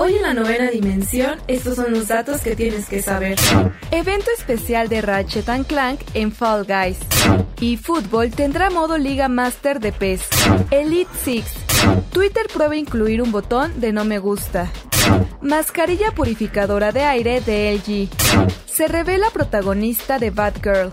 Hoy en la novena dimensión, estos son los datos que tienes que saber. Evento especial de Ratchet Clank en Fall Guys. Y fútbol tendrá modo Liga Master de PES. Elite Six. Twitter prueba incluir un botón de no me gusta. Mascarilla purificadora de aire de LG. Se revela protagonista de Batgirl.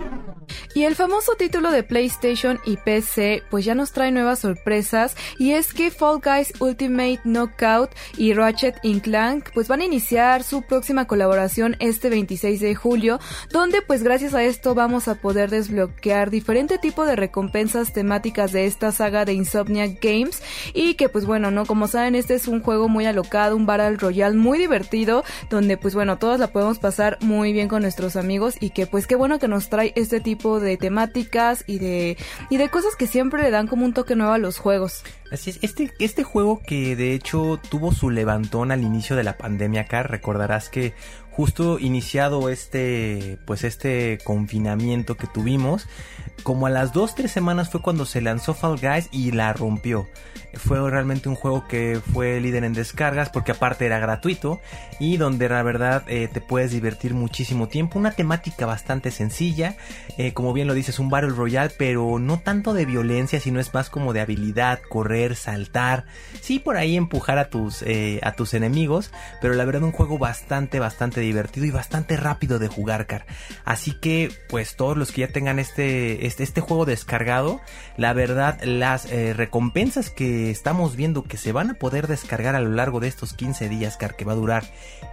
Y el famoso título de PlayStation y PC pues ya nos trae nuevas sorpresas y es que Fall Guys Ultimate Knockout y Ratchet Clank pues van a iniciar su próxima colaboración este 26 de julio donde pues gracias a esto vamos a poder desbloquear diferente tipo de recompensas temáticas de esta saga de Insomniac Games y que pues bueno, no como saben este es un juego muy alocado, un Battle Royale muy divertido donde pues bueno, todos la podemos pasar muy bien con nuestros amigos y que pues qué bueno que nos trae este tipo de temáticas y de, y de cosas que siempre le dan como un toque nuevo a los juegos. Así es, este, este juego que de hecho tuvo su levantón al inicio de la pandemia acá, recordarás que justo iniciado este, pues este confinamiento que tuvimos, como a las 2-3 semanas fue cuando se lanzó Fall Guys y la rompió. Fue realmente un juego que fue líder en descargas porque aparte era gratuito y donde la verdad eh, te puedes divertir muchísimo tiempo. Una temática bastante sencilla, eh, como bien lo dices, un Battle Royale, pero no tanto de violencia, sino es más como de habilidad, correr, saltar, sí por ahí empujar a tus, eh, a tus enemigos, pero la verdad un juego bastante, bastante divertido y bastante rápido de jugar, Car. Así que, pues todos los que ya tengan este, este, este juego descargado, la verdad, las eh, recompensas que estamos viendo que se van a poder descargar a lo largo de estos 15 días, Car, que va a durar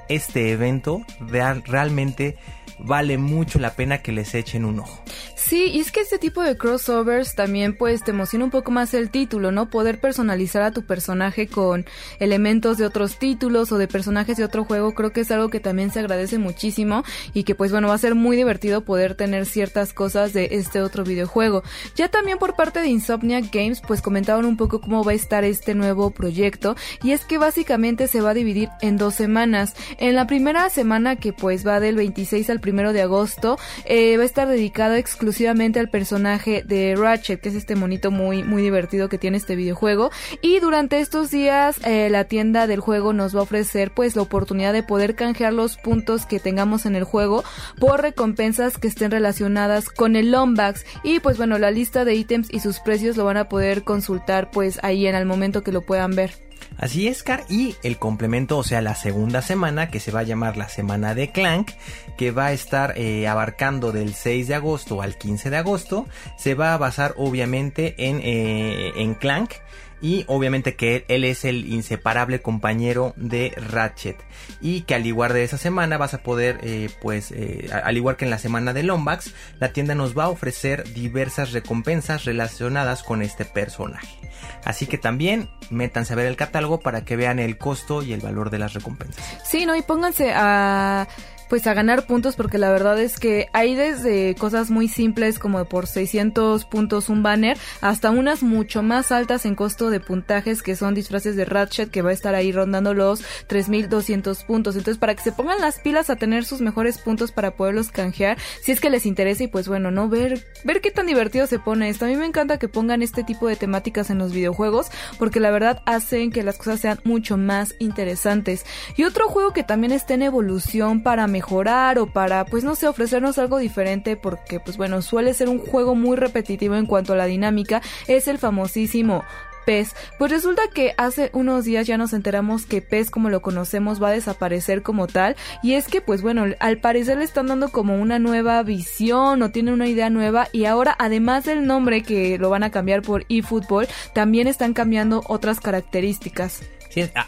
este evento, real, realmente vale mucho la pena que les echen un ojo. Sí, y es que este tipo de crossovers también pues te emociona un poco más el título, ¿no? Poder personalizar a tu personaje con elementos de otros títulos o de personajes de otro juego, creo que es algo que también se agradece muchísimo y que pues bueno, va a ser muy divertido poder tener ciertas cosas de este otro videojuego. Ya también por parte de Insomniac Games pues comentaban un poco cómo va a estar este nuevo proyecto y es que básicamente se va a dividir en dos semanas. En la primera semana que pues va del 26 al primero de agosto eh, va a estar dedicada exclusivamente al personaje de Ratchet, que es este monito muy, muy divertido que tiene este videojuego. Y durante estos días eh, la tienda del juego nos va a ofrecer pues la oportunidad de poder canjear los puntos que tengamos en el juego por recompensas que estén relacionadas con el Lombax. Y pues bueno, la lista de ítems y sus precios lo van a poder consultar pues ahí en el momento que lo puedan ver. Así es, Car, y el complemento, o sea, la segunda semana, que se va a llamar la semana de Clank, que va a estar eh, abarcando del 6 de agosto al 15 de agosto, se va a basar obviamente en, eh, en Clank y obviamente que él es el inseparable compañero de Ratchet. Y que al igual de esa semana vas a poder eh, pues eh, al igual que en la semana de Lombax la tienda nos va a ofrecer diversas recompensas relacionadas con este personaje. Así que también métanse a ver el catálogo para que vean el costo y el valor de las recompensas. Sí no y pónganse a pues a ganar puntos porque la verdad es que hay desde cosas muy simples como por 600 puntos un banner hasta unas mucho más altas en costo de puntajes que son disfraces de Ratchet que va a estar ahí rondando los 3200 puntos. Entonces para que se pongan las pilas a tener sus mejores puntos para poderlos canjear si es que les interesa y pues bueno, no ver ver qué tan divertido se pone esto. A mí me encanta que pongan este tipo de temáticas en los videojuegos porque la verdad hacen que las cosas sean mucho más interesantes. Y otro juego que también está en evolución para mejorar o para, pues no sé, ofrecernos algo diferente porque, pues bueno, suele ser un juego muy repetitivo en cuanto a la dinámica, es el famosísimo PES. Pues resulta que hace unos días ya nos enteramos que PES como lo conocemos va a desaparecer como tal y es que pues bueno, al parecer le están dando como una nueva visión o tienen una idea nueva y ahora además del nombre que lo van a cambiar por eFootball, también están cambiando otras características.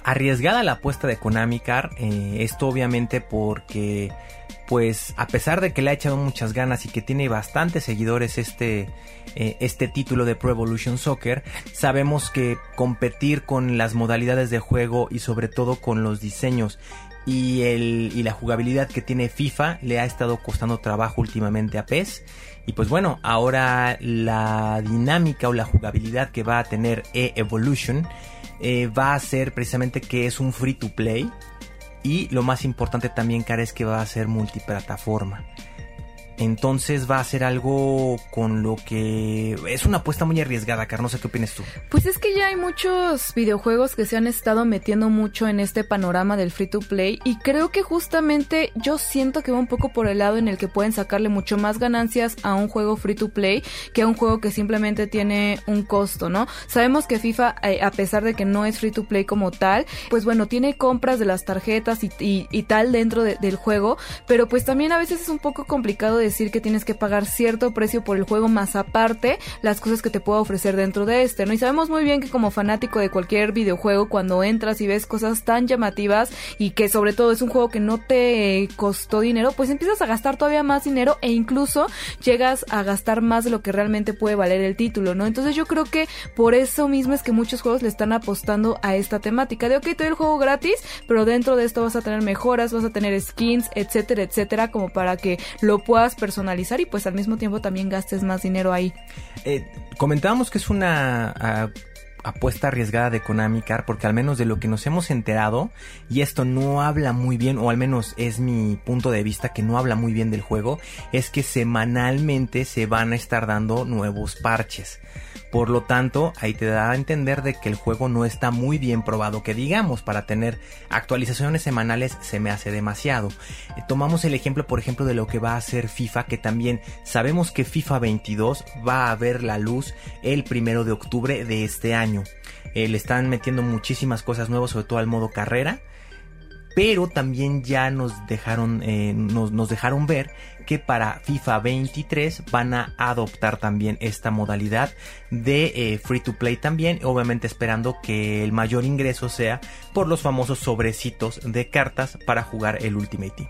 Arriesgada la apuesta de Konami Car, eh, esto obviamente porque pues a pesar de que le ha echado muchas ganas y que tiene bastantes seguidores este, eh, este título de Pro Evolution Soccer, sabemos que competir con las modalidades de juego y sobre todo con los diseños y, el, y la jugabilidad que tiene FIFA le ha estado costando trabajo últimamente a PES. Y pues bueno, ahora la dinámica o la jugabilidad que va a tener E-Evolution eh, va a ser precisamente que es un free to play. Y lo más importante también, cara, es que va a ser multiplataforma. Entonces va a ser algo con lo que es una apuesta muy arriesgada, Car. No sé qué opinas tú. Pues es que ya hay muchos videojuegos que se han estado metiendo mucho en este panorama del free to play y creo que justamente yo siento que va un poco por el lado en el que pueden sacarle mucho más ganancias a un juego free to play que a un juego que simplemente tiene un costo, ¿no? Sabemos que FIFA, eh, a pesar de que no es free to play como tal, pues bueno, tiene compras de las tarjetas y, tal dentro del juego, pero pues también a veces es un poco complicado de decir que tienes que pagar cierto precio por el juego más aparte las cosas que te pueda ofrecer dentro de este, ¿no? Y sabemos muy bien que como fanático de cualquier videojuego, cuando entras y ves cosas tan llamativas y que sobre todo es un juego que no te costó dinero, pues empiezas a gastar todavía más dinero e incluso llegas a gastar más de lo que realmente puede valer el título, ¿no? Entonces yo creo que por eso mismo es que muchos juegos le están apostando a esta temática de, ok, te doy el juego gratis, pero dentro de esto vas a tener mejoras, vas a tener skins, etcétera, etcétera, como para que lo puedas personalizar y pues al mismo tiempo también gastes más dinero ahí. Eh, comentábamos que es una ah, apuesta arriesgada de Konami Car porque al menos de lo que nos hemos enterado y esto no habla muy bien o al menos es mi punto de vista que no habla muy bien del juego es que semanalmente se van a estar dando nuevos parches. Por lo tanto, ahí te da a entender de que el juego no está muy bien probado, que digamos, para tener actualizaciones semanales se me hace demasiado. Eh, tomamos el ejemplo, por ejemplo, de lo que va a hacer FIFA, que también sabemos que FIFA 22 va a ver la luz el primero de octubre de este año. Eh, le están metiendo muchísimas cosas nuevas, sobre todo al modo carrera pero también ya nos dejaron, eh, nos, dejaron ver que para FIFA 23 van a adoptar también esta modalidad de eh, free to play también, obviamente esperando que el mayor ingreso sea por los famosos sobrecitos de cartas para jugar el Ultimate Team.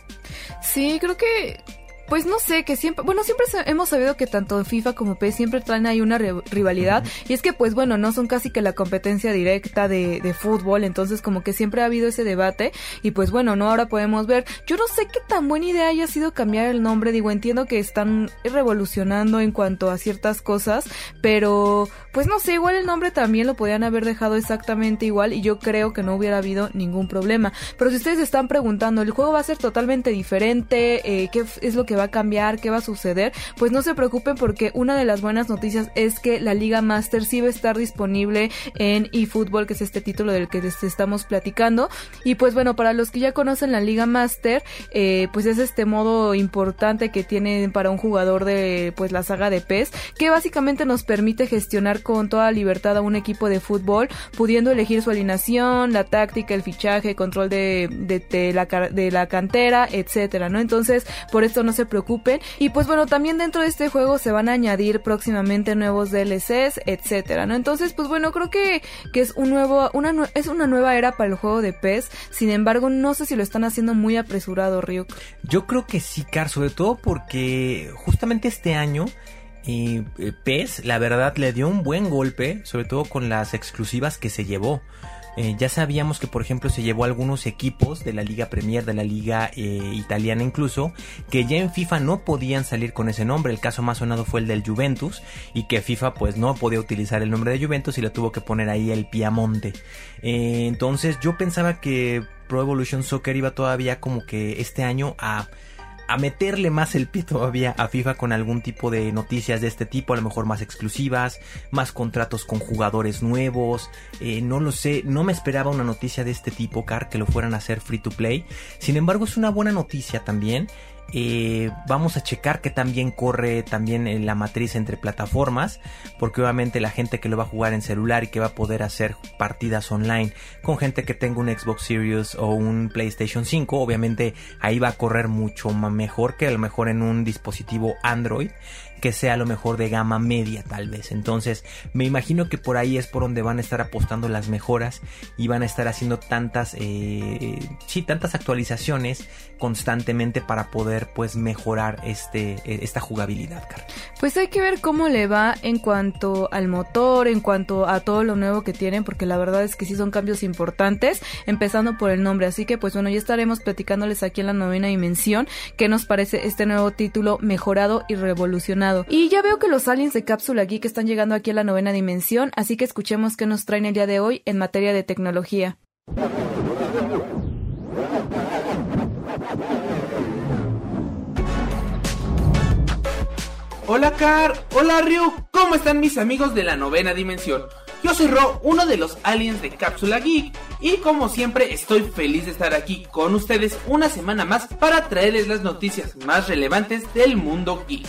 Sí, creo que pues no sé, que siempre, bueno, siempre hemos sabido que tanto en FIFA como PES siempre traen ahí una rivalidad. Y es que, pues bueno, no son casi que la competencia directa de, de, fútbol. Entonces, como que siempre ha habido ese debate. Y pues bueno, no, ahora podemos ver. Yo no sé qué tan buena idea haya sido cambiar el nombre. Digo, entiendo que están revolucionando en cuanto a ciertas cosas. Pero, pues no sé, igual el nombre también lo podían haber dejado exactamente igual. Y yo creo que no hubiera habido ningún problema. Pero si ustedes están preguntando, ¿el juego va a ser totalmente diferente? Eh, ¿Qué es lo que va a cambiar, qué va a suceder, pues no se preocupen porque una de las buenas noticias es que la Liga Master sí va a estar disponible en eFootball, que es este título del que les estamos platicando. Y pues bueno, para los que ya conocen la Liga Master, eh, pues es este modo importante que tiene para un jugador de pues la saga de PES, que básicamente nos permite gestionar con toda libertad a un equipo de fútbol, pudiendo elegir su alineación, la táctica, el fichaje, control de, de, la, de la cantera, etcétera, ¿no? Entonces, por esto no se preocupen. Y pues bueno, también dentro de este juego se van a añadir próximamente nuevos DLCs, etcétera, ¿no? Entonces, pues bueno, creo que, que es un nuevo, una, es una nueva era para el juego de PES. Sin embargo, no sé si lo están haciendo muy apresurado, Ryuk. Yo creo que sí, Car, sobre todo porque justamente este año y eh, PES, la verdad, le dio un buen golpe, sobre todo con las exclusivas que se llevó. Eh, ya sabíamos que, por ejemplo, se llevó algunos equipos de la Liga Premier, de la Liga eh, Italiana incluso, que ya en FIFA no podían salir con ese nombre. El caso más sonado fue el del Juventus y que FIFA pues no podía utilizar el nombre de Juventus y le tuvo que poner ahí el Piamonte. Eh, entonces yo pensaba que Pro Evolution Soccer iba todavía como que este año a a meterle más el pie todavía a FIFA con algún tipo de noticias de este tipo, a lo mejor más exclusivas, más contratos con jugadores nuevos, eh, no lo sé, no me esperaba una noticia de este tipo, Car, que lo fueran a hacer free to play, sin embargo es una buena noticia también eh, vamos a checar que también corre también en la matriz entre plataformas, porque obviamente la gente que lo va a jugar en celular y que va a poder hacer partidas online con gente que tenga un Xbox Series o un PlayStation 5, obviamente ahí va a correr mucho mejor que a lo mejor en un dispositivo Android que sea lo mejor de gama media tal vez. Entonces me imagino que por ahí es por donde van a estar apostando las mejoras y van a estar haciendo tantas, eh, sí, tantas actualizaciones constantemente para poder pues mejorar este, e, esta jugabilidad. Pues hay que ver cómo le va en cuanto al motor, en cuanto a todo lo nuevo que tienen, porque la verdad es que sí son cambios importantes, empezando por el nombre. Así que pues bueno, ya estaremos platicándoles aquí en la novena dimensión qué nos parece este nuevo título mejorado y revolucionado y ya veo que los aliens de Cápsula Geek están llegando aquí a la novena dimensión, así que escuchemos qué nos traen el día de hoy en materia de tecnología. Hola Car, hola Ryu, ¿cómo están mis amigos de la novena dimensión? Yo soy Ro, uno de los aliens de Cápsula Geek, y como siempre estoy feliz de estar aquí con ustedes una semana más para traerles las noticias más relevantes del mundo geek.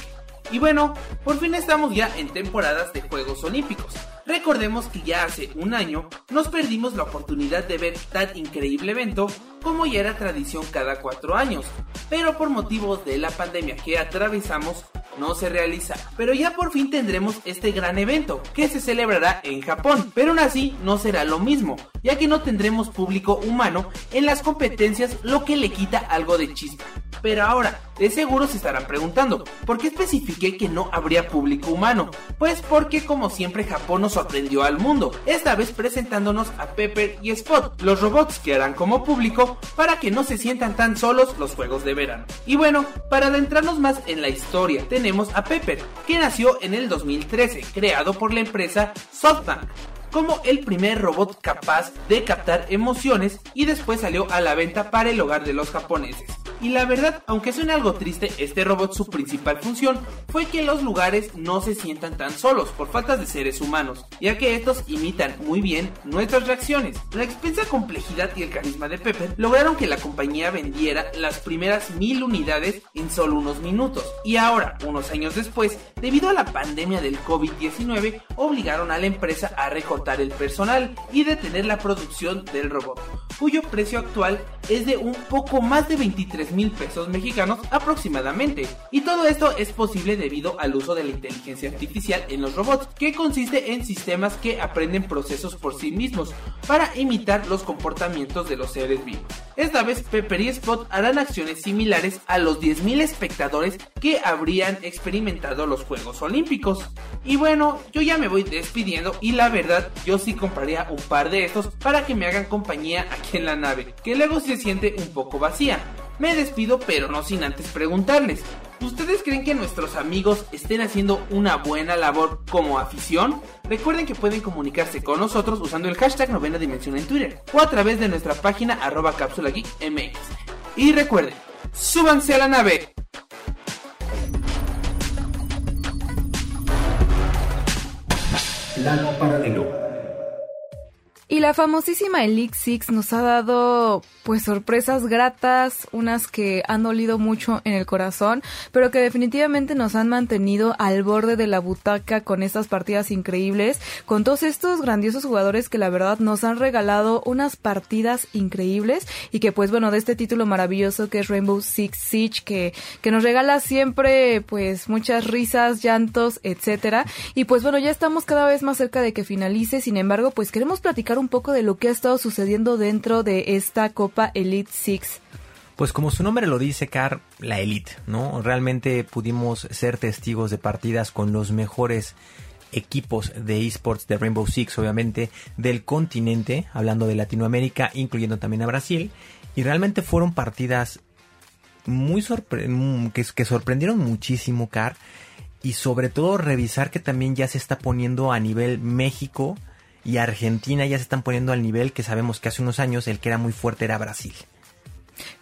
Y bueno, por fin estamos ya en temporadas de Juegos Olímpicos. Recordemos que ya hace un año nos perdimos la oportunidad de ver tan increíble evento como ya era tradición cada cuatro años, pero por motivos de la pandemia que atravesamos no se realiza. Pero ya por fin tendremos este gran evento que se celebrará en Japón, pero aún así no será lo mismo, ya que no tendremos público humano en las competencias, lo que le quita algo de chispa. Pero ahora, de seguro se estarán preguntando, ¿por qué especifiqué que no habría público humano? Pues porque como siempre Japón nos sorprendió al mundo, esta vez presentándonos a Pepper y Spot, los robots que harán como público para que no se sientan tan solos los juegos de verano. Y bueno, para adentrarnos más en la historia, tenemos a Pepper, que nació en el 2013, creado por la empresa SoftBank como el primer robot capaz de captar emociones y después salió a la venta para el hogar de los japoneses. Y la verdad, aunque suene algo triste, este robot su principal función fue que los lugares no se sientan tan solos por falta de seres humanos, ya que estos imitan muy bien nuestras reacciones. La expensa complejidad y el carisma de Pepper lograron que la compañía vendiera las primeras mil unidades en solo unos minutos. Y ahora, unos años después, debido a la pandemia del COVID-19, obligaron a la empresa a recortar el personal y detener la producción del robot, cuyo precio actual es de un poco más de 23 mil pesos mexicanos aproximadamente. Y todo esto es posible debido al uso de la inteligencia artificial en los robots, que consiste en sistemas que aprenden procesos por sí mismos para imitar los comportamientos de los seres vivos. Esta vez Pepper y Spot harán acciones similares a los 10.000 espectadores que habrían experimentado los Juegos Olímpicos. Y bueno, yo ya me voy despidiendo y la verdad yo sí compraría un par de estos para que me hagan compañía aquí en la nave, que luego se siente un poco vacía. Me despido pero no sin antes preguntarles, ¿ustedes creen que nuestros amigos estén haciendo una buena labor como afición? Recuerden que pueden comunicarse con nosotros usando el hashtag novena dimensión en Twitter o a través de nuestra página arroba cápsula geek. Y recuerden, súbanse a la nave. Y la famosísima Elite Six nos ha dado pues sorpresas gratas, unas que han dolido mucho en el corazón, pero que definitivamente nos han mantenido al borde de la butaca con estas partidas increíbles, con todos estos grandiosos jugadores que la verdad nos han regalado unas partidas increíbles y que pues bueno, de este título maravilloso que es Rainbow Six Siege que, que nos regala siempre pues muchas risas, llantos, etcétera. Y pues bueno, ya estamos cada vez más cerca de que finalice, sin embargo, pues queremos platicar un poco de lo que ha estado sucediendo dentro de esta Copa Elite Six. Pues como su nombre lo dice, Car, la Elite, ¿no? Realmente pudimos ser testigos de partidas con los mejores equipos de esports de Rainbow Six, obviamente, del continente, hablando de Latinoamérica, incluyendo también a Brasil. Y realmente fueron partidas muy que, que sorprendieron muchísimo, Car. Y sobre todo revisar que también ya se está poniendo a nivel México y Argentina ya se están poniendo al nivel que sabemos que hace unos años el que era muy fuerte era Brasil.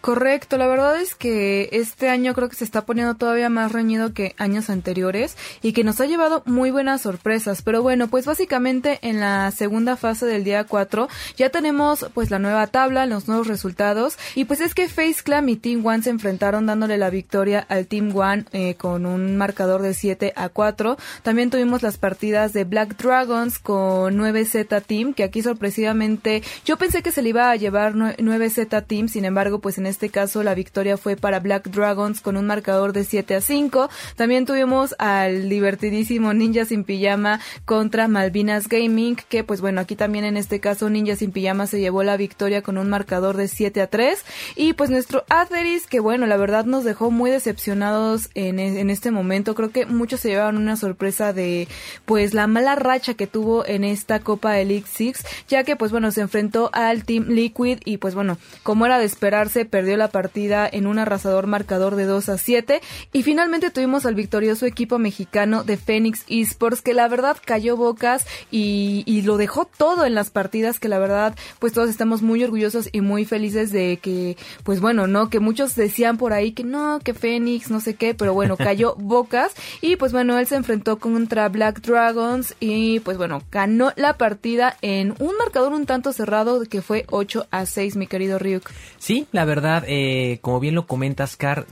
Correcto, la verdad es que este año creo que se está poniendo todavía más reñido que años anteriores y que nos ha llevado muy buenas sorpresas. Pero bueno, pues básicamente en la segunda fase del día 4 ya tenemos pues la nueva tabla, los nuevos resultados y pues es que Face Clan y Team One se enfrentaron dándole la victoria al Team One eh, con un marcador de 7 a 4. También tuvimos las partidas de Black Dragons con 9Z Team que aquí sorpresivamente yo pensé que se le iba a llevar 9Z Team, sin embargo pues en este caso la victoria fue para Black Dragons con un marcador de 7 a 5. También tuvimos al divertidísimo Ninja sin pijama contra Malvinas Gaming, que pues bueno, aquí también en este caso Ninja sin pijama se llevó la victoria con un marcador de 7 a 3. Y pues nuestro Atheris, que bueno, la verdad nos dejó muy decepcionados en, e, en este momento. Creo que muchos se llevaron una sorpresa de pues la mala racha que tuvo en esta Copa Elite Six, ya que pues bueno, se enfrentó al Team Liquid y pues bueno, como era de esperarse, perdió la partida en un arrasador marcador de 2 a 7 y finalmente tuvimos al victorioso equipo mexicano de Phoenix Esports que la verdad cayó bocas y, y, lo dejó todo en las partidas que la verdad pues todos estamos muy orgullosos y muy felices de que pues bueno, no, que muchos decían por ahí que no, que Phoenix, no sé qué, pero bueno, cayó bocas. Y pues bueno, él se enfrentó contra Black Dragons y pues bueno, ganó la partida en un marcador un tanto cerrado que fue 8 a 6, mi querido Ryuk. Sí, la verdad, eh, como bien lo comentas, Car,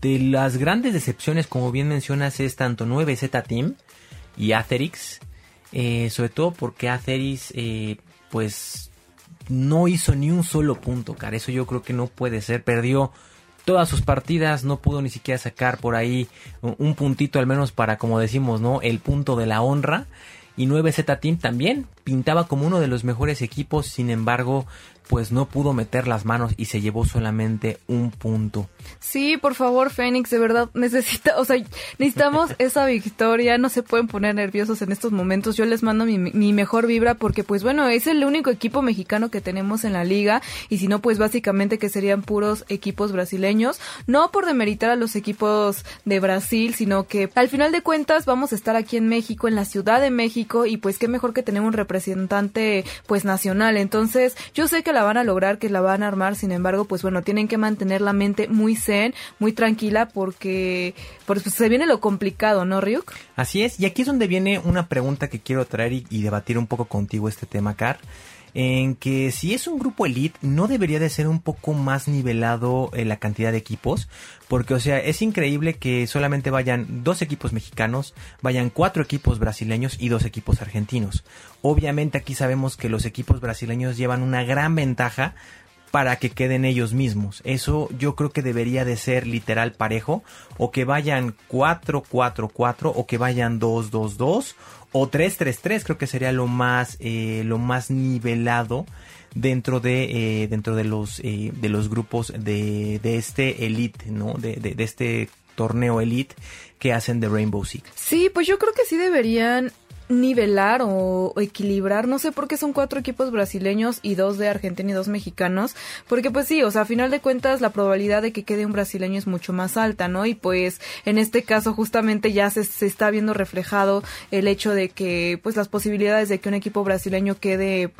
de las grandes decepciones, como bien mencionas, es tanto 9Z Team y Acerix. Eh, sobre todo porque Acerix, eh, pues, no hizo ni un solo punto, Car. Eso yo creo que no puede ser. Perdió todas sus partidas, no pudo ni siquiera sacar por ahí un puntito, al menos para, como decimos, ¿no? El punto de la honra. Y 9Z Team también pintaba como uno de los mejores equipos, sin embargo, pues no pudo meter las manos y se llevó solamente un punto. Sí, por favor, Fénix, de verdad necesita, o sea, necesitamos esa victoria, no se pueden poner nerviosos en estos momentos. Yo les mando mi, mi, mejor vibra porque pues bueno, es el único equipo mexicano que tenemos en la liga y si no pues básicamente que serían puros equipos brasileños, no por demeritar a los equipos de Brasil, sino que al final de cuentas vamos a estar aquí en México, en la Ciudad de México y pues qué mejor que tener un representante pues nacional. Entonces, yo sé que la van a lograr, que la van a armar, sin embargo, pues bueno, tienen que mantener la mente muy zen, muy tranquila, porque pues, se viene lo complicado, ¿no, Ryuk? Así es, y aquí es donde viene una pregunta que quiero traer y, y debatir un poco contigo este tema, Car en que si es un grupo elite no debería de ser un poco más nivelado en la cantidad de equipos porque o sea es increíble que solamente vayan dos equipos mexicanos vayan cuatro equipos brasileños y dos equipos argentinos obviamente aquí sabemos que los equipos brasileños llevan una gran ventaja para que queden ellos mismos. Eso yo creo que debería de ser literal parejo. O que vayan 4-4-4 o que vayan 2-2-2 o 3-3-3 creo que sería lo más, eh, lo más nivelado dentro de, eh, dentro de los, eh, de los grupos de, de este elite, ¿no? De, de, de este torneo elite que hacen de Rainbow Six. Sí, pues yo creo que sí deberían nivelar o, equilibrar, no sé por qué son cuatro equipos brasileños y dos de Argentina y dos mexicanos, porque pues sí, o sea, a final de cuentas la probabilidad de que quede un brasileño es mucho más alta, ¿no? Y pues en este caso justamente ya se, se está viendo reflejado el hecho de que pues las posibilidades de que un equipo brasileño quede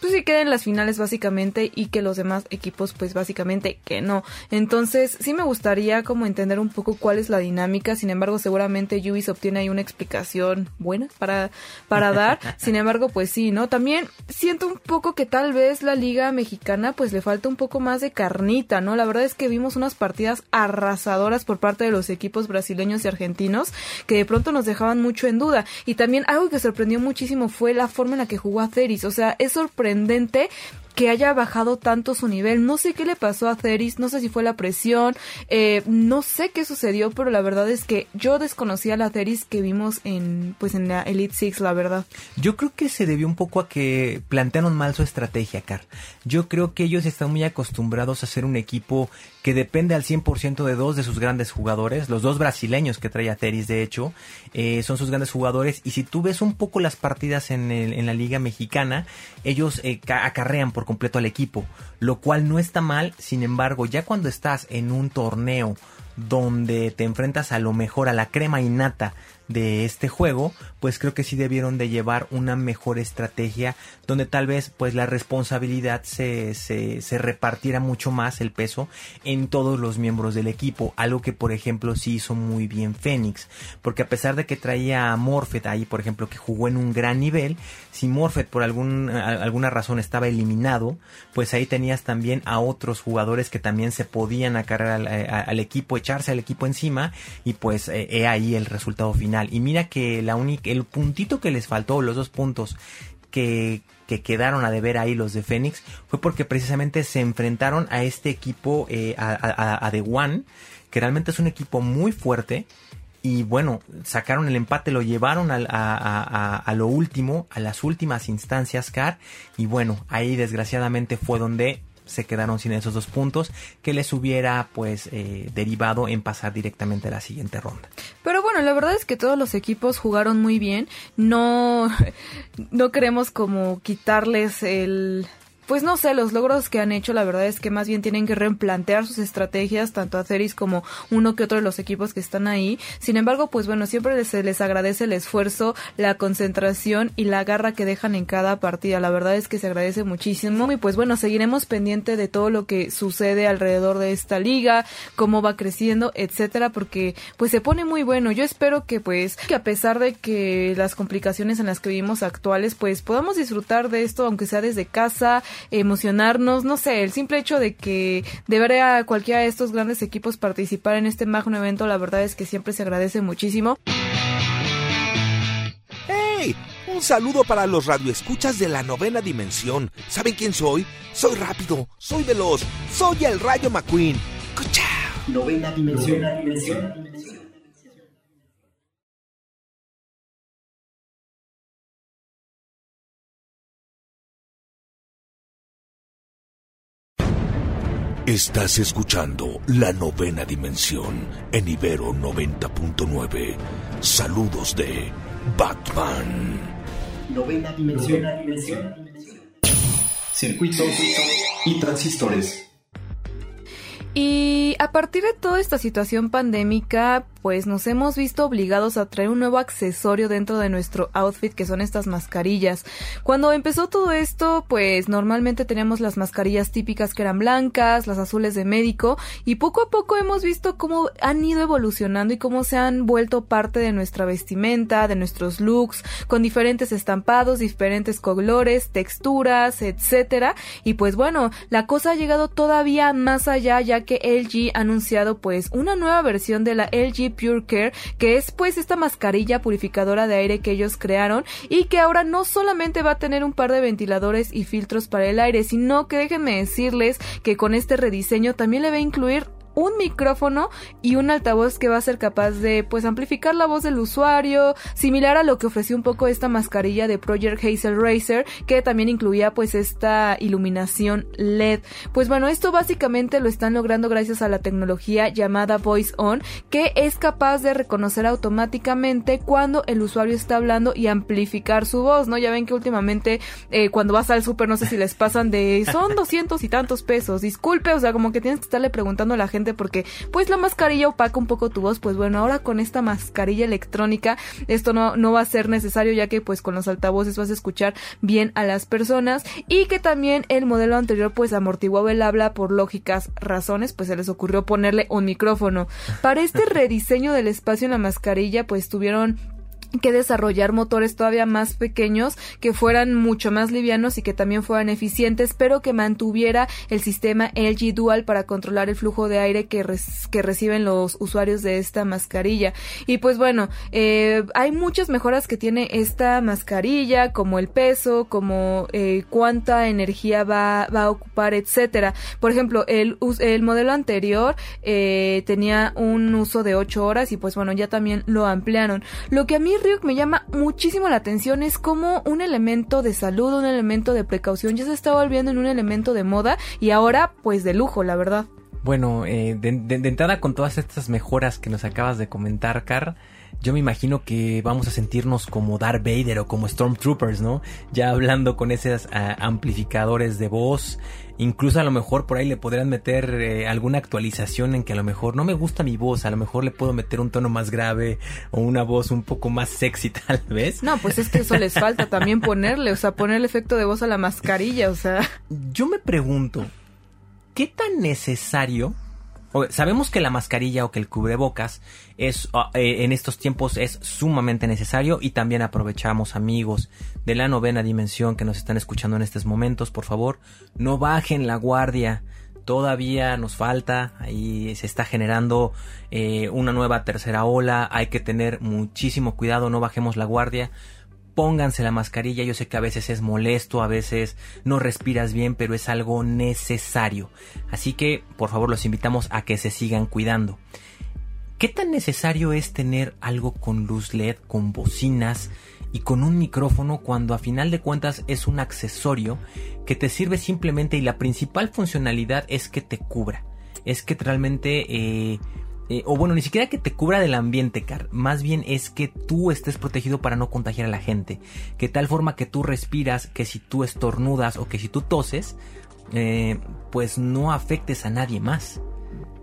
pues sí queden las finales básicamente y que los demás equipos pues básicamente que no. Entonces sí me gustaría como entender un poco cuál es la dinámica, sin embargo seguramente Yubis obtiene ahí una explicación buena para, para dar, sin embargo pues sí, ¿no? También siento un poco que tal vez la liga mexicana pues le falta un poco más de carnita, ¿no? La verdad es que vimos unas partidas arrasadoras por parte de los equipos brasileños y argentinos que de pronto nos dejaban mucho en duda y también algo que sorprendió muchísimo fue la forma en la que jugó Aceris, o sea, es sorprendente sorprendente que haya bajado tanto su nivel. No sé qué le pasó a Ceris, no sé si fue la presión, eh, no sé qué sucedió, pero la verdad es que yo desconocía la Ceris que vimos en, pues en la Elite Six, la verdad. Yo creo que se debió un poco a que plantearon mal su estrategia, Car. Yo creo que ellos están muy acostumbrados a ser un equipo que depende al 100% de dos de sus grandes jugadores, los dos brasileños que trae a de hecho, eh, son sus grandes jugadores. Y si tú ves un poco las partidas en, el, en la Liga Mexicana, ellos eh, acarrean por completo al equipo, lo cual no está mal, sin embargo, ya cuando estás en un torneo donde te enfrentas a lo mejor a la crema innata de este juego, pues creo que sí debieron de llevar una mejor estrategia donde tal vez pues la responsabilidad se, se, se, repartiera mucho más el peso en todos los miembros del equipo, algo que por ejemplo sí hizo muy bien Fénix, porque a pesar de que traía a Morphet ahí por ejemplo que jugó en un gran nivel, si Morphet por algún, alguna razón estaba eliminado, pues ahí tenías también a otros jugadores que también se podían acarrear al, al equipo, echarse al equipo encima y pues eh, he ahí el resultado final. Y mira que la única, el puntito que les faltó, los dos puntos que, que quedaron a deber ahí los de Fénix, fue porque precisamente se enfrentaron a este equipo, eh, a, The One, que realmente es un equipo muy fuerte. Y bueno, sacaron el empate, lo llevaron a, a, lo último, a las últimas instancias, Car. Y bueno, ahí desgraciadamente fue donde se quedaron sin esos dos puntos que les hubiera pues eh, derivado en pasar directamente a la siguiente ronda. Pero bueno, la verdad es que todos los equipos jugaron muy bien. No, no queremos como quitarles el pues no sé, los logros que han hecho, la verdad es que más bien tienen que replantear sus estrategias, tanto a Ceris como uno que otro de los equipos que están ahí. Sin embargo, pues bueno, siempre se les agradece el esfuerzo, la concentración y la garra que dejan en cada partida. La verdad es que se agradece muchísimo. Y pues bueno, seguiremos pendiente de todo lo que sucede alrededor de esta liga, cómo va creciendo, etcétera, porque pues se pone muy bueno. Yo espero que pues, que a pesar de que las complicaciones en las que vivimos actuales, pues podamos disfrutar de esto, aunque sea desde casa, emocionarnos, no sé, el simple hecho de que de ver a cualquiera de estos grandes equipos participar en este magno evento, la verdad es que siempre se agradece muchísimo. ¡Hey! Un saludo para los radioescuchas de la novena dimensión. ¿Saben quién soy? Soy rápido, soy veloz, soy el Rayo McQueen. Novena dimensión. Novena dimensión. Estás escuchando La Novena Dimensión en Ibero 90.9. Saludos de Batman. Novena Dimensión. Circuitos y transistores. Y a partir de toda esta situación pandémica, pues nos hemos visto obligados a traer un nuevo accesorio dentro de nuestro outfit que son estas mascarillas. Cuando empezó todo esto, pues normalmente teníamos las mascarillas típicas que eran blancas, las azules de médico y poco a poco hemos visto cómo han ido evolucionando y cómo se han vuelto parte de nuestra vestimenta, de nuestros looks, con diferentes estampados, diferentes colores, texturas, etcétera. Y pues bueno, la cosa ha llegado todavía más allá ya que LG ha anunciado pues una nueva versión de la LG Pure Care, que es pues esta mascarilla purificadora de aire que ellos crearon y que ahora no solamente va a tener un par de ventiladores y filtros para el aire, sino que déjenme decirles que con este rediseño también le va a incluir un micrófono y un altavoz que va a ser capaz de pues amplificar la voz del usuario, similar a lo que ofreció un poco esta mascarilla de Project Hazel Racer, que también incluía pues esta iluminación LED. Pues bueno, esto básicamente lo están logrando gracias a la tecnología llamada Voice On, que es capaz de reconocer automáticamente cuando el usuario está hablando y amplificar su voz, ¿no? Ya ven que últimamente eh, cuando vas al super no sé si les pasan de son doscientos y tantos pesos, disculpe, o sea, como que tienes que estarle preguntando a la gente porque pues la mascarilla opaca un poco tu voz, pues bueno, ahora con esta mascarilla electrónica esto no, no va a ser necesario ya que pues con los altavoces vas a escuchar bien a las personas y que también el modelo anterior pues amortiguaba el habla por lógicas razones, pues se les ocurrió ponerle un micrófono. Para este rediseño del espacio en la mascarilla pues tuvieron que desarrollar motores todavía más pequeños que fueran mucho más livianos y que también fueran eficientes pero que mantuviera el sistema LG Dual para controlar el flujo de aire que, que reciben los usuarios de esta mascarilla. Y pues bueno eh, hay muchas mejoras que tiene esta mascarilla como el peso como eh, cuánta energía va, va, a ocupar etcétera. Por ejemplo el, el modelo anterior eh, tenía un uso de 8 horas y pues bueno ya también lo ampliaron. Lo que a mí Ryuk me llama muchísimo la atención es como un elemento de salud, un elemento de precaución, ya se está volviendo en un elemento de moda y ahora pues de lujo, la verdad. Bueno, eh, de, entrada con todas estas mejoras que nos acabas de comentar, Car, yo me imagino que vamos a sentirnos como Darth Vader o como Stormtroopers, ¿no? Ya hablando con esos ah, amplificadores de voz. Incluso a lo mejor por ahí le podrían meter eh, alguna actualización en que a lo mejor no me gusta mi voz, a lo mejor le puedo meter un tono más grave o una voz un poco más sexy tal vez. No, pues es que eso les falta también ponerle, o sea, poner el efecto de voz a la mascarilla, o sea. Yo me pregunto, ¿qué tan necesario sabemos que la mascarilla o que el cubrebocas es ah, eh, en estos tiempos es sumamente necesario y también aprovechamos amigos de la novena dimensión que nos están escuchando en estos momentos, por favor, no bajen la guardia. Todavía nos falta, ahí se está generando eh, una nueva tercera ola, hay que tener muchísimo cuidado, no bajemos la guardia, pónganse la mascarilla. Yo sé que a veces es molesto, a veces no respiras bien, pero es algo necesario. Así que, por favor, los invitamos a que se sigan cuidando. ¿Qué tan necesario es tener algo con luz LED, con bocinas y con un micrófono cuando a final de cuentas es un accesorio que te sirve simplemente y la principal funcionalidad es que te cubra? Es que realmente eh, eh, o bueno, ni siquiera que te cubra del ambiente, Car. Más bien es que tú estés protegido para no contagiar a la gente. Que tal forma que tú respiras, que si tú estornudas o que si tú toses, eh, pues no afectes a nadie más.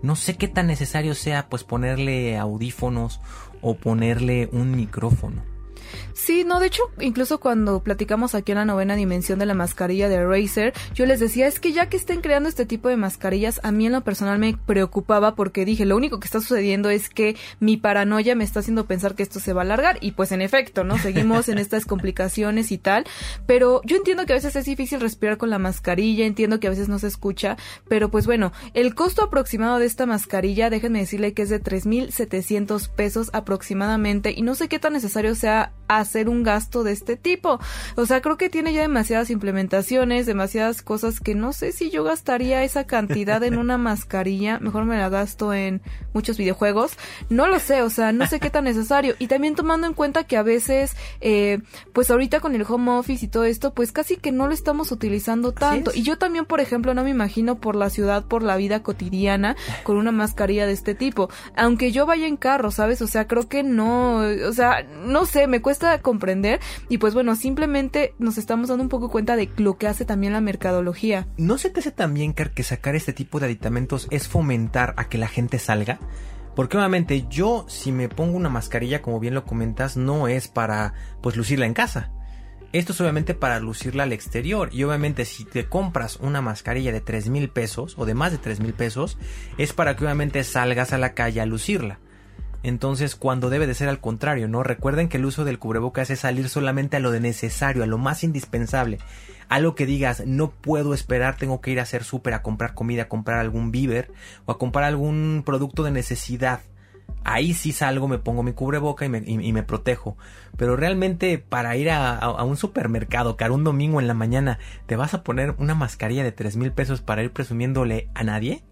No sé qué tan necesario sea pues ponerle audífonos o ponerle un micrófono. Sí, no, de hecho, incluso cuando platicamos aquí en la novena dimensión de la mascarilla de Razer, yo les decía, es que ya que estén creando este tipo de mascarillas, a mí en lo personal me preocupaba porque dije, lo único que está sucediendo es que mi paranoia me está haciendo pensar que esto se va a alargar y pues en efecto, ¿no? Seguimos en estas complicaciones y tal, pero yo entiendo que a veces es difícil respirar con la mascarilla, entiendo que a veces no se escucha, pero pues bueno, el costo aproximado de esta mascarilla, déjenme decirle que es de 3.700 pesos aproximadamente y no sé qué tan necesario sea hacer un gasto de este tipo. O sea, creo que tiene ya demasiadas implementaciones, demasiadas cosas que no sé si yo gastaría esa cantidad en una mascarilla. Mejor me la gasto en muchos videojuegos. No lo sé, o sea, no sé qué tan necesario. Y también tomando en cuenta que a veces, eh, pues ahorita con el home office y todo esto, pues casi que no lo estamos utilizando tanto. Y yo también, por ejemplo, no me imagino por la ciudad, por la vida cotidiana, con una mascarilla de este tipo. Aunque yo vaya en carro, ¿sabes? O sea, creo que no, o sea, no sé, me cuesta comprender y pues bueno, simplemente nos estamos dando un poco cuenta de lo que hace también la mercadología. ¿No se te hace también, que sacar este tipo de aditamentos es fomentar a que la gente salga? Porque obviamente yo si me pongo una mascarilla, como bien lo comentas, no es para pues lucirla en casa. Esto es obviamente para lucirla al exterior. Y obviamente si te compras una mascarilla de 3 mil pesos o de más de 3 mil pesos, es para que obviamente salgas a la calle a lucirla. Entonces, cuando debe de ser al contrario, ¿no? Recuerden que el uso del cubrebocas es salir solamente a lo de necesario, a lo más indispensable. A lo que digas, no puedo esperar, tengo que ir a hacer súper, a comprar comida, a comprar algún víver o a comprar algún producto de necesidad. Ahí sí salgo, me pongo mi cubreboca y me, protejo. Pero realmente para ir a, un supermercado, cara, un domingo en la mañana, ¿te vas a poner una mascarilla de tres mil pesos para ir presumiéndole a nadie?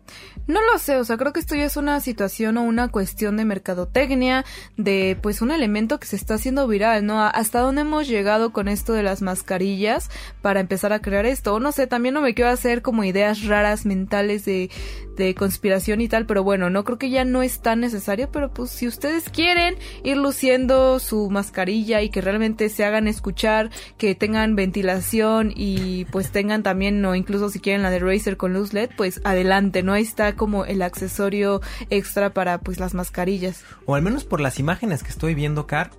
No lo sé, o sea, creo que esto ya es una situación o una cuestión de mercadotecnia, de pues un elemento que se está haciendo viral, ¿no? ¿Hasta dónde hemos llegado con esto de las mascarillas para empezar a crear esto? O no sé, también no me quiero hacer como ideas raras mentales de, de conspiración y tal, pero bueno, no creo que ya no es tan necesario, pero pues si ustedes quieren ir luciendo su mascarilla, y que realmente se hagan escuchar, que tengan ventilación y pues tengan también, o incluso si quieren la de Razer con luz LED, pues adelante, ¿no? Ahí está como el accesorio extra para pues las mascarillas. O al menos por las imágenes que estoy viendo, Car,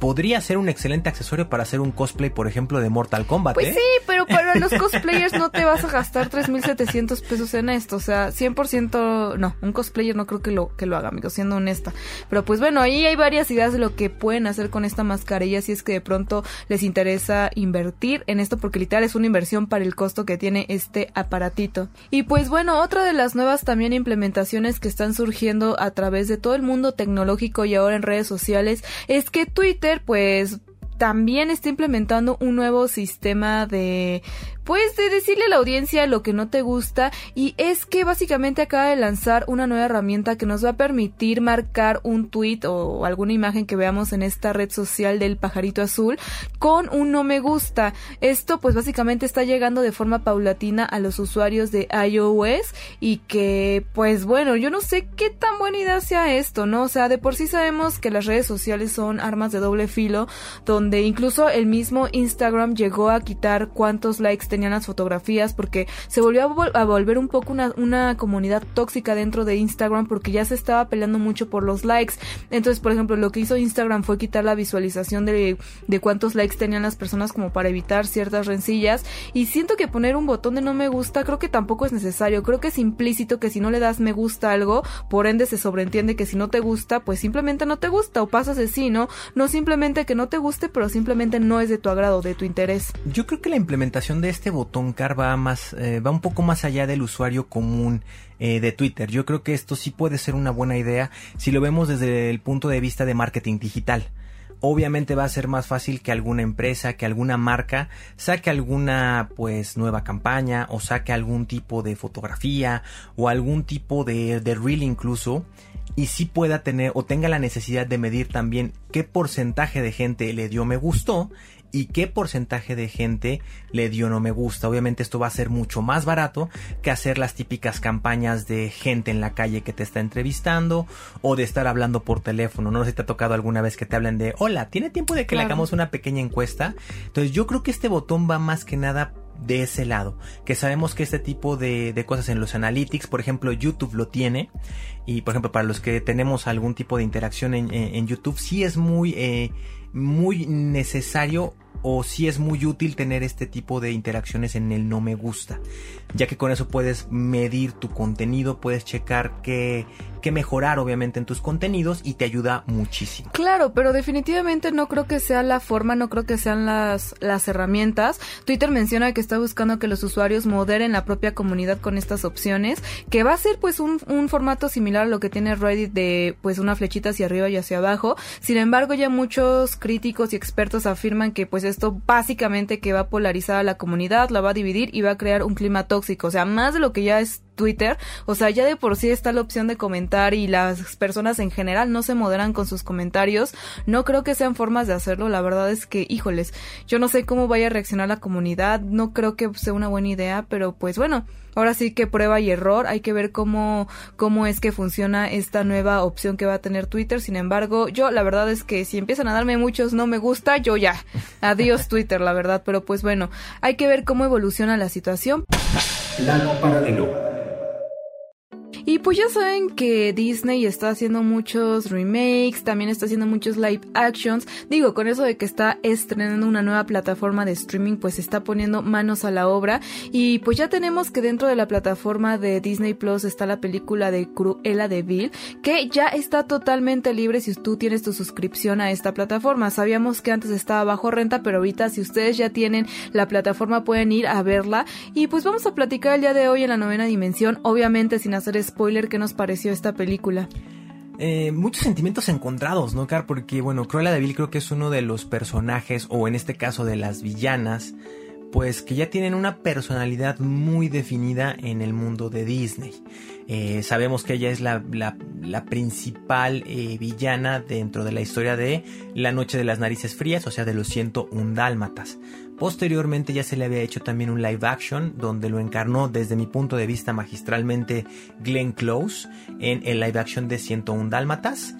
podría ser un excelente accesorio para hacer un cosplay, por ejemplo, de Mortal Kombat. Pues ¿eh? sí, pero para los cosplayers no te vas a gastar 3.700 pesos en esto. O sea, 100% no, un cosplayer no creo que lo, que lo haga, amigo, siendo honesta. Pero pues bueno, ahí hay varias ideas de lo que pueden hacer con esta mascarilla si es que de pronto les interesa invertir en esto porque literal es una inversión para el costo que tiene este aparatito. Y pues bueno, otra de las nuevas también implementaciones que están surgiendo a través de todo el mundo tecnológico y ahora en redes sociales es que Twitter pues también está implementando un nuevo sistema de pues de decirle a la audiencia lo que no te gusta y es que básicamente acaba de lanzar una nueva herramienta que nos va a permitir marcar un tweet o alguna imagen que veamos en esta red social del pajarito azul con un no me gusta. Esto pues básicamente está llegando de forma paulatina a los usuarios de iOS y que pues bueno, yo no sé qué tan buena idea sea esto, ¿no? O sea, de por sí sabemos que las redes sociales son armas de doble filo, donde incluso el mismo Instagram llegó a quitar cuántos likes tenían las fotografías porque se volvió a, volver un poco una, comunidad tóxica dentro de Instagram porque ya se estaba peleando mucho por los likes. Entonces, por ejemplo, lo que hizo Instagram fue quitar la visualización de, de cuántos likes tenían las personas como para evitar ciertas rencillas y siento que poner un botón de no me gusta creo que tampoco es necesario, creo que es implícito que si no le das me gusta algo, por ende se sobreentiende que si no te gusta, pues simplemente no te gusta o pasas de sí, ¿no? No simplemente que no te guste, pero simplemente no es de tu agrado, de tu interés. Yo creo que la implementación de este botón car va más, eh, va un poco más allá del usuario común eh, de Twitter. Yo creo que esto sí puede ser una buena idea si lo vemos desde el punto de vista de marketing digital obviamente va a ser más fácil que alguna empresa, que alguna marca saque alguna pues nueva campaña o saque algún tipo de fotografía o algún tipo de, de reel incluso y si pueda tener o tenga la necesidad de medir también qué porcentaje de gente le dio me gustó y qué porcentaje de gente le dio no me gusta. Obviamente esto va a ser mucho más barato que hacer las típicas campañas de gente en la calle que te está entrevistando o de estar hablando por teléfono. No sé si te ha tocado alguna vez que te hablen de, hola, ¿tiene tiempo de que le hagamos una pequeña encuesta? Entonces yo creo que este botón va más que nada de ese lado. Que sabemos que este tipo de, de, cosas en los analytics, por ejemplo, YouTube lo tiene. Y por ejemplo, para los que tenemos algún tipo de interacción en, en, YouTube, sí es muy, eh, muy necesario o si es muy útil tener este tipo de interacciones en el no me gusta, ya que con eso puedes medir tu contenido, puedes checar qué, qué mejorar obviamente en tus contenidos y te ayuda muchísimo. Claro, pero definitivamente no creo que sea la forma, no creo que sean las, las herramientas. Twitter menciona que está buscando que los usuarios moderen la propia comunidad con estas opciones, que va a ser pues un, un formato similar a lo que tiene Reddit de pues una flechita hacia arriba y hacia abajo. Sin embargo, ya muchos críticos y expertos afirman que pues esto básicamente que va a polarizar a la comunidad, la va a dividir y va a crear un clima tóxico, o sea, más de lo que ya es Twitter, o sea, ya de por sí está la opción de comentar y las personas en general no se moderan con sus comentarios, no creo que sean formas de hacerlo, la verdad es que, híjoles, yo no sé cómo vaya a reaccionar la comunidad, no creo que sea una buena idea, pero pues bueno, ahora sí que prueba y error, hay que ver cómo, cómo es que funciona esta nueva opción que va a tener Twitter, sin embargo, yo la verdad es que si empiezan a darme muchos no me gusta, yo ya, adiós Twitter, la verdad, pero pues bueno, hay que ver cómo evoluciona la situación. Y pues ya saben que Disney está haciendo muchos remakes, también está haciendo muchos live actions. Digo, con eso de que está estrenando una nueva plataforma de streaming, pues está poniendo manos a la obra. Y pues ya tenemos que dentro de la plataforma de Disney Plus está la película de Cruella de Vil, que ya está totalmente libre si tú tienes tu suscripción a esta plataforma. Sabíamos que antes estaba bajo renta, pero ahorita si ustedes ya tienen la plataforma pueden ir a verla. Y pues vamos a platicar el día de hoy en la novena dimensión, obviamente sin hacer spoiler, ¿qué nos pareció esta película? Eh, muchos sentimientos encontrados, ¿no, Car? Porque, bueno, Cruella de Vil creo que es uno de los personajes, o en este caso de las villanas, pues que ya tienen una personalidad muy definida en el mundo de Disney. Eh, sabemos que ella es la, la, principal eh, villana dentro de la historia de La Noche de las Narices Frías, o sea, de los 101 Dálmatas. Posteriormente ya se le había hecho también un live action donde lo encarnó desde mi punto de vista magistralmente Glenn Close en el live action de 101 Dálmatas.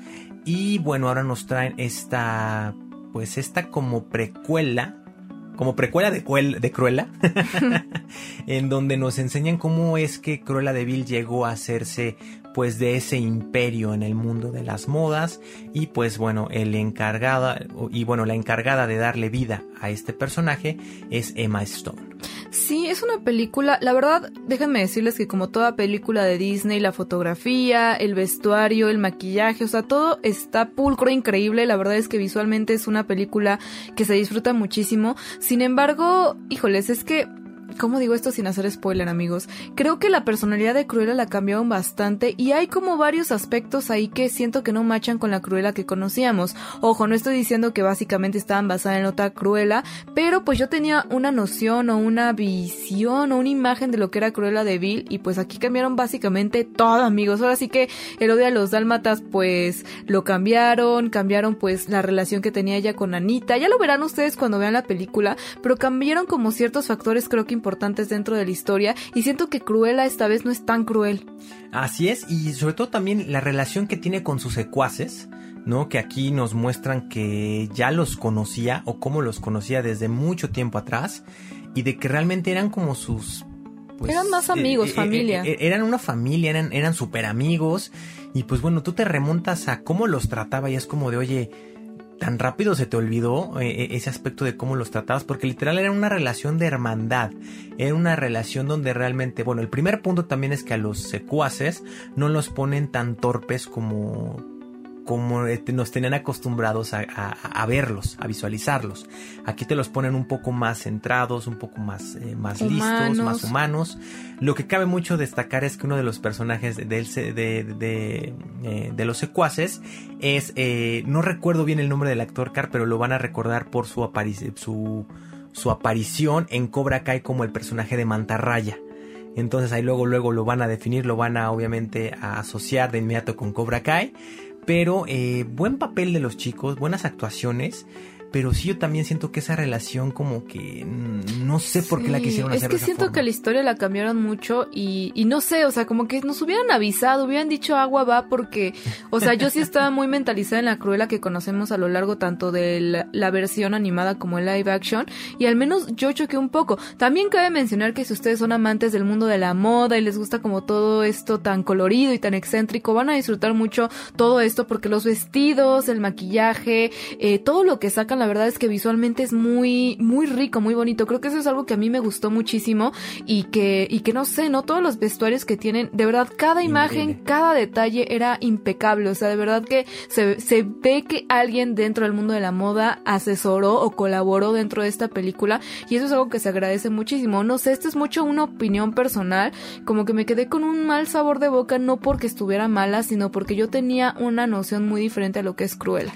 Y bueno, ahora nos traen esta, pues esta como precuela como precuela de, de Cruella, en donde nos enseñan cómo es que Cruella de Vil llegó a hacerse pues de ese imperio en el mundo de las modas y pues bueno el encargado y bueno la encargada de darle vida a este personaje es Emma Stone. Sí, es una película, la verdad, déjenme decirles que como toda película de Disney, la fotografía, el vestuario, el maquillaje, o sea, todo está pulcro, increíble, la verdad es que visualmente es una película que se disfruta muchísimo. Sin embargo, híjoles, es que ¿Cómo digo esto sin hacer spoiler, amigos? Creo que la personalidad de Cruella la cambiaron bastante y hay como varios aspectos ahí que siento que no machan con la Cruella que conocíamos. Ojo, no estoy diciendo que básicamente estaban basadas en otra Cruella, pero pues yo tenía una noción o una visión o una imagen de lo que era Cruella de Vil y pues aquí cambiaron básicamente todo, amigos. Ahora sí que el odio a los dálmatas pues lo cambiaron, cambiaron pues la relación que tenía ella con Anita. Ya lo verán ustedes cuando vean la película, pero cambiaron como ciertos factores creo que importantes dentro de la historia y siento que Cruella esta vez no es tan cruel. Así es, y sobre todo también la relación que tiene con sus secuaces, ¿no? Que aquí nos muestran que ya los conocía o cómo los conocía desde mucho tiempo atrás y de que realmente eran como sus... Pues, eran más amigos, eh, eh, familia. Eh, eran una familia, eran, eran súper amigos y pues bueno, tú te remontas a cómo los trataba y es como de, oye, tan rápido se te olvidó eh, eh, ese aspecto de cómo los tratabas, porque literal era una relación de hermandad, era una relación donde realmente, bueno, el primer punto también es que a los secuaces no los ponen tan torpes como como este, nos tenían acostumbrados a, verlos, a visualizarlos. Aquí te los ponen un poco más centrados, un poco más, eh, más listos, más humanos. Lo que cabe mucho destacar es que uno de los personajes de, de, eh, de, los secuaces es, eh, no recuerdo bien el nombre del actor Car, pero lo van a recordar por su, su, su aparición en Cobra Kai como el personaje de Mantarraya. Entonces ahí luego, luego lo van a definir, lo van a obviamente a asociar de inmediato con Cobra Kai. Pero eh, buen papel de los chicos, buenas actuaciones pero sí yo también siento que esa relación como que no sé por qué la quisieron hacer. Es que siento que la historia la cambiaron mucho y, y no sé, o sea, como que nos hubieran avisado, hubieran dicho agua va porque, o sea, yo sí estaba muy mentalizada en la cruela que conocemos a lo largo tanto de la, versión animada como el live action y al menos yo choqué un poco. También cabe mencionar que si ustedes son amantes del mundo de la moda y les gusta como todo esto tan colorido y tan excéntrico, van a disfrutar mucho todo esto porque los vestidos, el maquillaje, eh, todo lo que sacan la verdad es que visualmente es muy, muy rico, muy bonito. Creo que eso es algo que a mí me gustó muchísimo y que, y que no sé, ¿no? Todos los vestuarios que tienen, de verdad, cada imagen, cada detalle era impecable. O sea, de verdad que se, se ve que alguien dentro del mundo de la moda asesoró o colaboró dentro de esta película y eso es algo que se agradece muchísimo. No sé, esto es mucho una opinión personal, como que me quedé con un mal sabor de boca no porque estuviera mala, sino porque yo tenía una noción muy diferente a lo que es Cruella.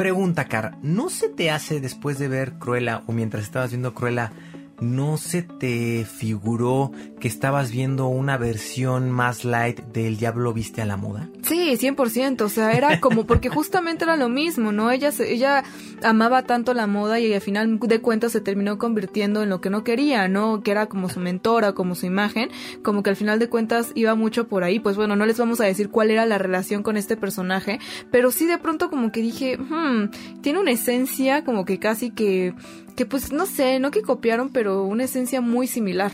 Pregunta, Car, ¿no se te hace después de ver Cruella o mientras estabas viendo Cruella ¿no se te figuró que estabas viendo una versión más light del Diablo Viste a la Moda? Sí, 100%, o sea, era como porque justamente era lo mismo, ¿no? Ella, ella amaba tanto la moda y al final de cuentas se terminó convirtiendo en lo que no quería, ¿no? Que era como su mentora, como su imagen, como que al final de cuentas iba mucho por ahí, pues bueno, no les vamos a decir cuál era la relación con este personaje, pero sí de pronto como que dije, hmm, tiene una esencia como que casi que que pues no sé, no que copiaron, pero una esencia muy similar.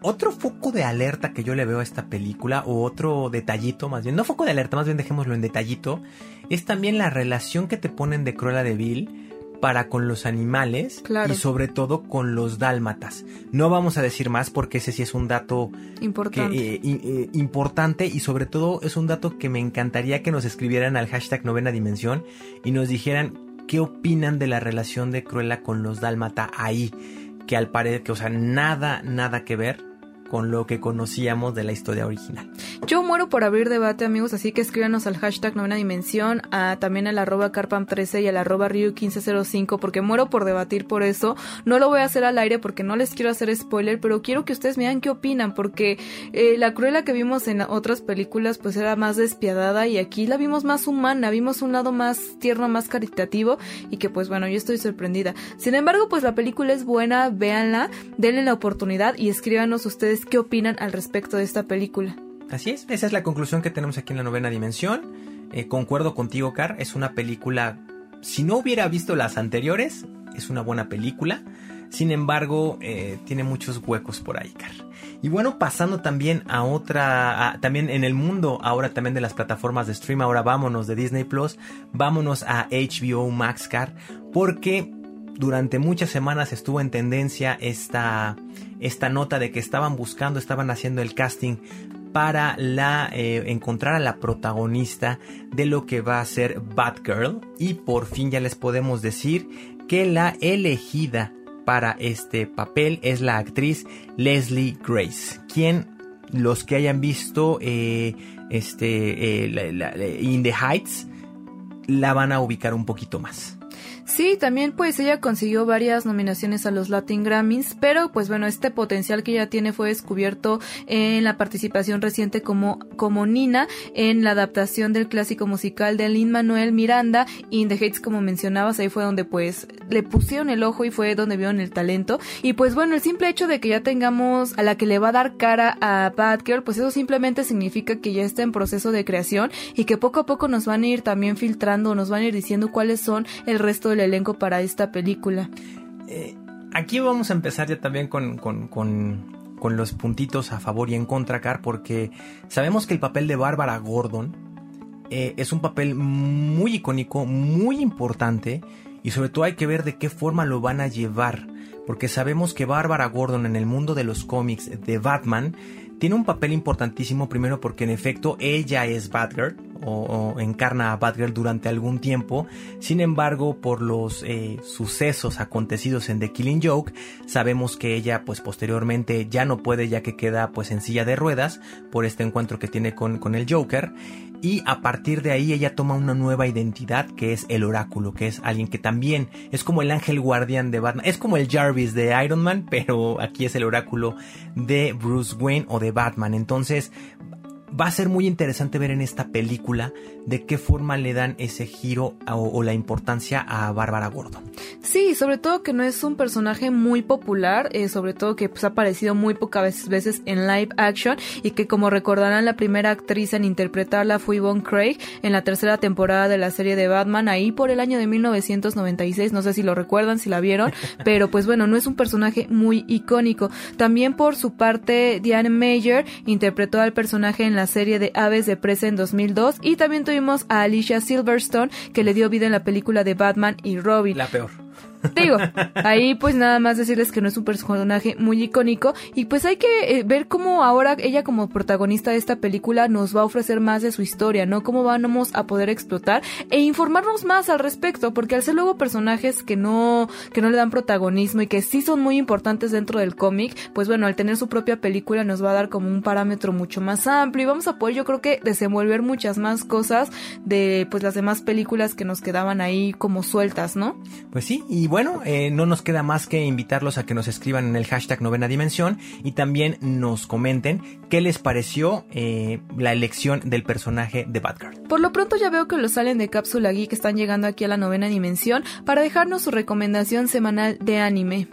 Otro foco de alerta que yo le veo a esta película, o otro detallito más bien, no foco de alerta, más bien dejémoslo en detallito, es también la relación que te ponen de Cruella de Vil para con los animales y sobre todo con los dálmatas. No vamos a decir más porque ese sí es un dato importante. Eh, eh, importante y sobre todo es un dato que me encantaría que nos escribieran al hashtag novena dimensión y nos dijeran qué opinan de la relación de Cruella con los Dálmata ahí, que al parecer, que o sea, nada, nada que ver con lo que conocíamos de la historia original. Yo muero por abrir debate, amigos, así que escríbanos al hashtag novena dimensión, a, también al arroba carpam13 y al arroba ryu1505, porque muero por debatir por eso. No lo voy a hacer al aire porque no les quiero hacer spoiler, pero quiero que ustedes me digan qué opinan, porque eh, la cruela que vimos en otras películas pues era más despiadada y aquí la vimos más humana, vimos un lado más tierno, más caritativo y que pues bueno, yo estoy sorprendida. Sin embargo, pues la película es buena, véanla, denle la oportunidad y escríbanos ustedes qué opinan al respecto de esta película. Así es, esa es la conclusión que tenemos aquí en la novena dimensión. Eh, concuerdo contigo, Car, es una película, si no hubiera visto las anteriores, es una buena película. Sin embargo, eh, tiene muchos huecos por ahí, Car. Y bueno, pasando también a otra, también en el mundo ahora también de las plataformas de stream, ahora vámonos de Disney Plus, vámonos a HBO Max, Car, porque durante muchas semanas estuvo en tendencia esta, esta nota de que estaban buscando, estaban haciendo el casting para la, eh, encontrar a la protagonista de lo que va a ser Batgirl y por fin ya les podemos decir que la elegida para este papel es la actriz Leslie Grace, quien los que hayan visto eh, este, eh, In the Heights la van a ubicar un poquito más. Sí, también pues ella consiguió varias nominaciones a los Latin Grammys, pero pues bueno, este potencial que ella tiene fue descubierto en la participación reciente como, como Nina en la adaptación del clásico musical de Lin Manuel Miranda, In the Heights como mencionabas, ahí fue donde pues le pusieron el ojo y fue donde vieron el talento. Y pues bueno, el simple hecho de que ya tengamos a la que le va a dar cara a Batgirl, pues eso simplemente significa que ya está en proceso de creación y que poco a poco nos van a ir también filtrando, nos van a ir diciendo cuáles son el resto del elenco para esta película. Eh, aquí vamos a empezar ya también con, con, los puntitos a favor y en contra, Car, porque sabemos que el papel de Bárbara Gordon eh, es un papel muy icónico, muy importante, y sobre todo hay que ver de qué forma lo van a llevar, porque sabemos que Bárbara Gordon en el mundo de los cómics de Batman tiene un papel importantísimo primero porque en efecto ella es Batgirl o, encarna a Batgirl durante algún tiempo. Sin embargo, por los eh, sucesos acontecidos en The Killing Joke, sabemos que ella pues posteriormente ya no puede ya que queda pues en silla de ruedas por este encuentro que tiene con, con el Joker y a partir de ahí ella toma una nueva identidad que es el oráculo, que es alguien que también es como el ángel guardián de Batman, es como el Jarvis de Iron Man, pero aquí es el oráculo de Bruce Wayne o de Batman. Entonces va a ser muy interesante ver en esta película de qué forma le dan ese giro o, la importancia a Bárbara Gordon. Sí, sobre todo que no es un personaje muy popular, eh, sobre todo que pues, ha aparecido muy pocas veces en live action y que como recordarán la primera actriz en interpretarla fue Yvonne Craig en la tercera temporada de la serie de Batman, ahí por el año de 1996, no sé si lo recuerdan, si la vieron, pero pues bueno, no es un personaje muy icónico. También por su parte, Diane Mayer interpretó al personaje en la serie de Aves de Presa en 2002 y también tuvimos a Alicia Silverstone que le dio vida en la película de Batman y Robin. La peor. Digo, ahí pues nada más decirles que no es un personaje muy icónico y pues hay que eh, ver cómo ahora ella como protagonista de esta película nos va a ofrecer más de su historia, ¿no? Cómo vamos a poder explotar e informarnos más al respecto, porque al ser luego personajes que no que no le dan protagonismo y que sí son muy importantes dentro del cómic, pues bueno, al tener su propia película nos va a dar como un parámetro mucho más amplio y vamos a poder yo creo que desenvolver muchas más cosas de pues las demás películas que nos quedaban ahí como sueltas, ¿no? Pues sí, y bueno, eh, no nos queda más que invitarlos a que nos escriban en el hashtag novena dimensión y también nos comenten qué les pareció eh, la elección del personaje de Batgirl. Por lo pronto ya veo que los salen de Cápsula Geek están llegando aquí a la novena dimensión para dejarnos su recomendación semanal de anime.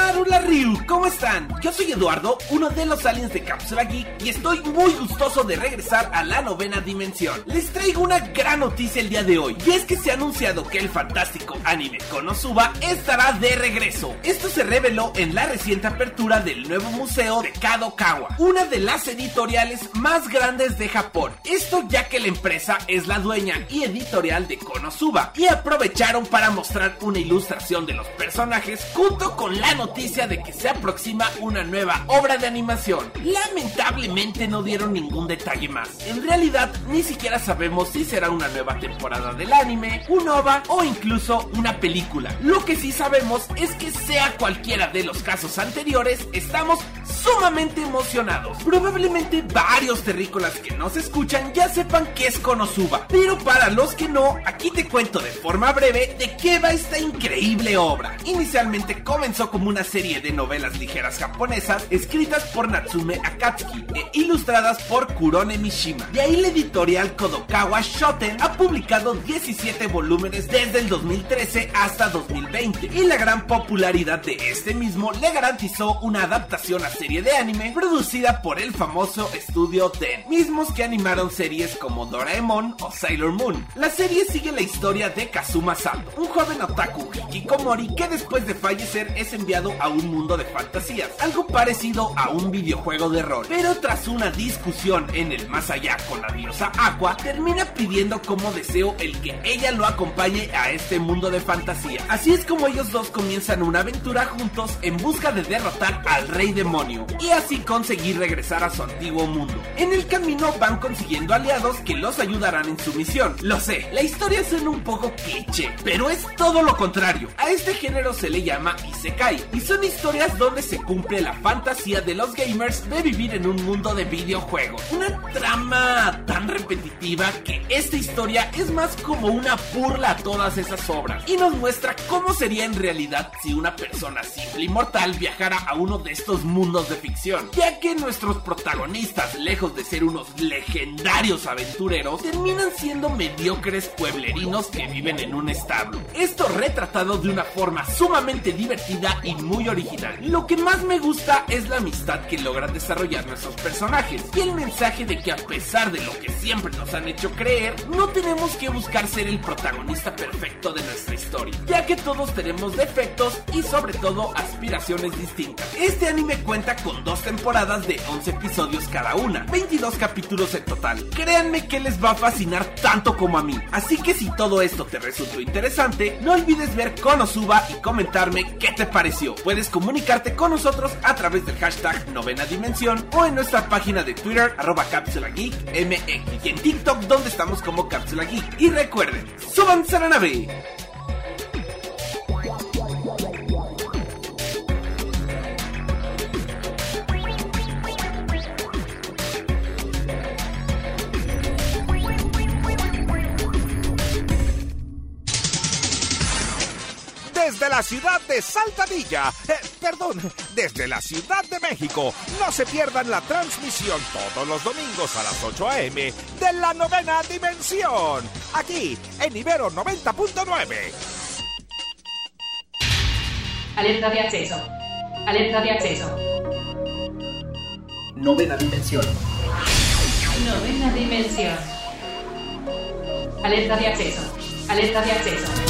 Hola Ryu, ¿cómo están? Yo soy Eduardo, uno de los aliens de Cápsula Geek y estoy muy gustoso de regresar a la novena dimensión. Les traigo una gran noticia el día de hoy y es que se ha anunciado que el fantástico anime Konosuba estará de regreso. Esto se reveló en la reciente apertura del nuevo museo de Kadokawa, una de las editoriales más grandes de Japón. Esto ya que la empresa es la dueña y editorial de Konosuba y aprovecharon para mostrar una ilustración de los personajes junto con la noticia de que se aproxima una nueva obra de animación. Lamentablemente no dieron ningún detalle más. En realidad, ni siquiera sabemos si será una nueva temporada del anime, un OVA o incluso una película. Lo que sí sabemos es que sea cualquiera de los casos anteriores, estamos sumamente emocionados. Probablemente varios terrícolas que nos escuchan ya sepan qué es Konosuba, pero para los que no, aquí te cuento de forma breve de qué va esta increíble obra. Inicialmente comenzó como una serie de novelas ligeras japonesas escritas por Natsume Akatsuki e ilustradas por Kurone Mishima. De ahí la editorial Kodokawa Shoten ha publicado 17 volúmenes desde el 2013 hasta 2020 y la gran popularidad de este mismo le garantizó una adaptación a serie de anime producida por el famoso estudio Den, mismos que animaron series como Doraemon o Sailor Moon. La serie sigue la historia de Kazuma Sato, un joven otaku hikikomori que después de fallecer es enviado a un mundo de fantasías, algo parecido a un videojuego de rol. Pero tras una discusión en el más allá con la diosa Aqua, termina pidiendo como deseo el que ella lo acompañe a este mundo de fantasía. Así es como ellos dos comienzan una aventura juntos en busca de derrotar al rey demonio y así conseguir regresar a su antiguo mundo. En el camino van consiguiendo aliados que los ayudarán en su misión. Lo sé, la historia suena un poco cliché, pero es todo lo contrario. A este género se le llama Isekai son historias donde se cumple la fantasía de los gamers de vivir en un mundo de videojuegos. Una trama tan repetitiva que esta historia es más como una burla a todas esas obras y nos muestra cómo sería en realidad si una persona simple y mortal viajara a uno de estos mundos de ficción, ya que nuestros protagonistas, lejos de ser unos legendarios aventureros, terminan siendo mediocres pueblerinos que viven en un establo. Esto retratado de una forma sumamente divertida y muy original. Lo que más me gusta es la amistad que logran desarrollar nuestros personajes y el mensaje de que a pesar de lo que siempre nos han hecho creer, no tenemos que buscar ser el protagonista perfecto de nuestra historia, ya que todos tenemos defectos y sobre todo aspiraciones distintas. Este anime cuenta con dos temporadas de 11 episodios cada una, 22 capítulos en total. Créanme que les va a fascinar tanto como a mí, así que si todo esto te resultó interesante, no olvides ver Konosuba y comentarme qué te pareció. Puedes comunicarte con nosotros a través del hashtag novena dimensión o en nuestra página de Twitter arroba Cápsula Geek MX y en TikTok donde estamos como Cápsula Geek. Y recuerden, súbanse a. la ciudad de Saltadilla, eh, perdón, desde la Ciudad de México, no se pierdan la transmisión todos los domingos a las 8 a.m. de la novena dimensión, aquí en Ibero 90.9. Alerta de acceso. Alerta de acceso. Novena dimensión. Novena dimensión. Alerta de acceso. Alerta de acceso.